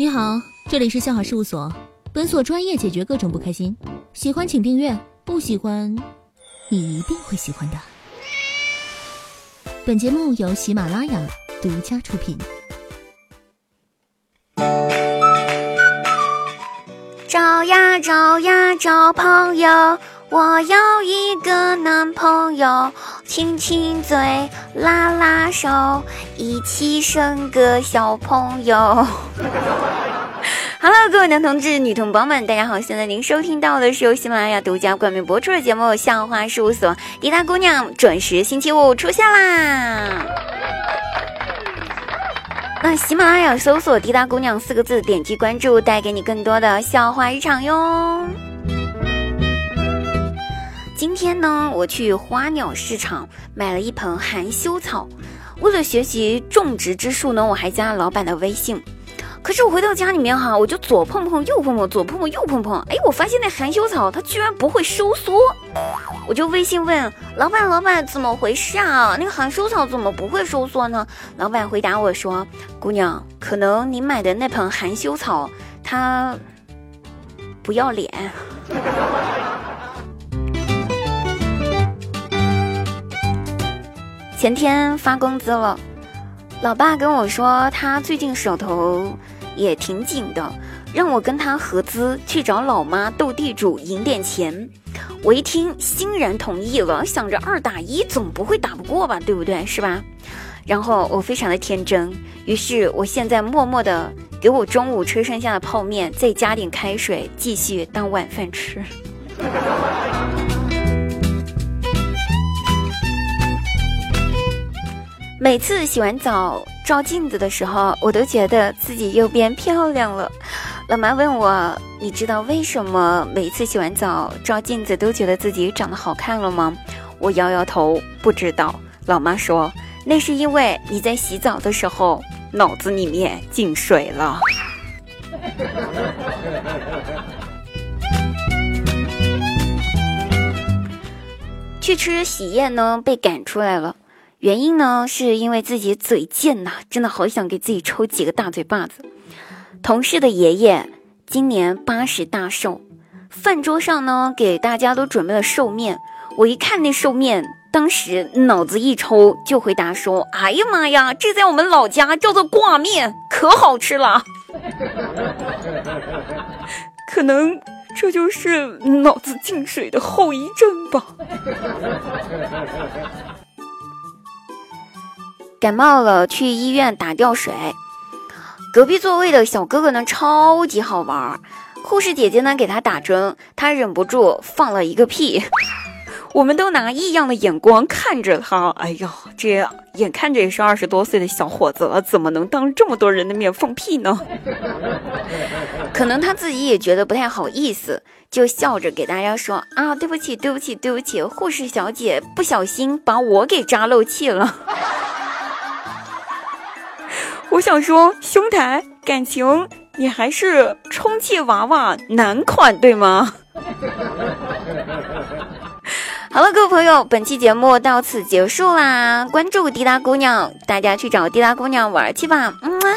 你好，这里是笑话事务所，本所专业解决各种不开心。喜欢请订阅，不喜欢，你一定会喜欢的。本节目由喜马拉雅独家出品。找呀找呀找朋友，我要一个男朋友，亲亲嘴，拉拉手，一起生个小朋友。Hello，各位男同志、女同胞们，大家好！现在您收听到的是由喜马拉雅独家冠名播出的节目《笑话事务所》，滴答姑娘准时星期五出现啦。那喜马拉雅搜索“滴答姑娘”四个字，点击关注，带给你更多的笑话日常哟。今天呢，我去花鸟市场买了一盆含羞草，为了学习种植之术呢，我还加了老板的微信。可是我回到家里面哈，我就左碰碰右碰碰，左碰碰右碰碰，哎，我发现那含羞草它居然不会收缩，我就微信问老板，老板怎么回事啊？那个含羞草怎么不会收缩呢？老板回答我说，姑娘，可能你买的那盆含羞草它不要脸。前天发工资了。老爸跟我说，他最近手头也挺紧的，让我跟他合资去找老妈斗地主赢点钱。我一听，欣然同意了，想着二打一总不会打不过吧，对不对？是吧？然后我非常的天真，于是我现在默默的给我中午吃剩下的泡面再加点开水，继续当晚饭吃。每次洗完澡照镜子的时候，我都觉得自己又变漂亮了。老妈问我：“你知道为什么每次洗完澡照镜子都觉得自己长得好看了吗？”我摇摇头，不知道。老妈说：“那是因为你在洗澡的时候脑子里面进水了。” 去吃喜宴呢，被赶出来了。原因呢，是因为自己嘴贱呐，真的好想给自己抽几个大嘴巴子。同事的爷爷今年八十大寿，饭桌上呢给大家都准备了寿面。我一看那寿面，当时脑子一抽，就回答说：“哎呀妈呀，这在我们老家叫做挂面，可好吃了。可能这就是脑子进水的后遗症吧。”感冒了，去医院打吊水。隔壁座位的小哥哥呢，超级好玩。护士姐姐呢，给他打针，他忍不住放了一个屁。我们都拿异样的眼光看着他。哎呀，这眼看着也是二十多岁的小伙子了，怎么能当这么多人的面放屁呢？可能他自己也觉得不太好意思，就笑着给大家说：“啊，对不起，对不起，对不起，护士小姐不小心把我给扎漏气了。”我想说，兄台，感情你还是充气娃娃男款对吗？好了，各位朋友，本期节目到此结束啦！关注滴答姑娘，大家去找滴答姑娘玩去吧，嗯啊。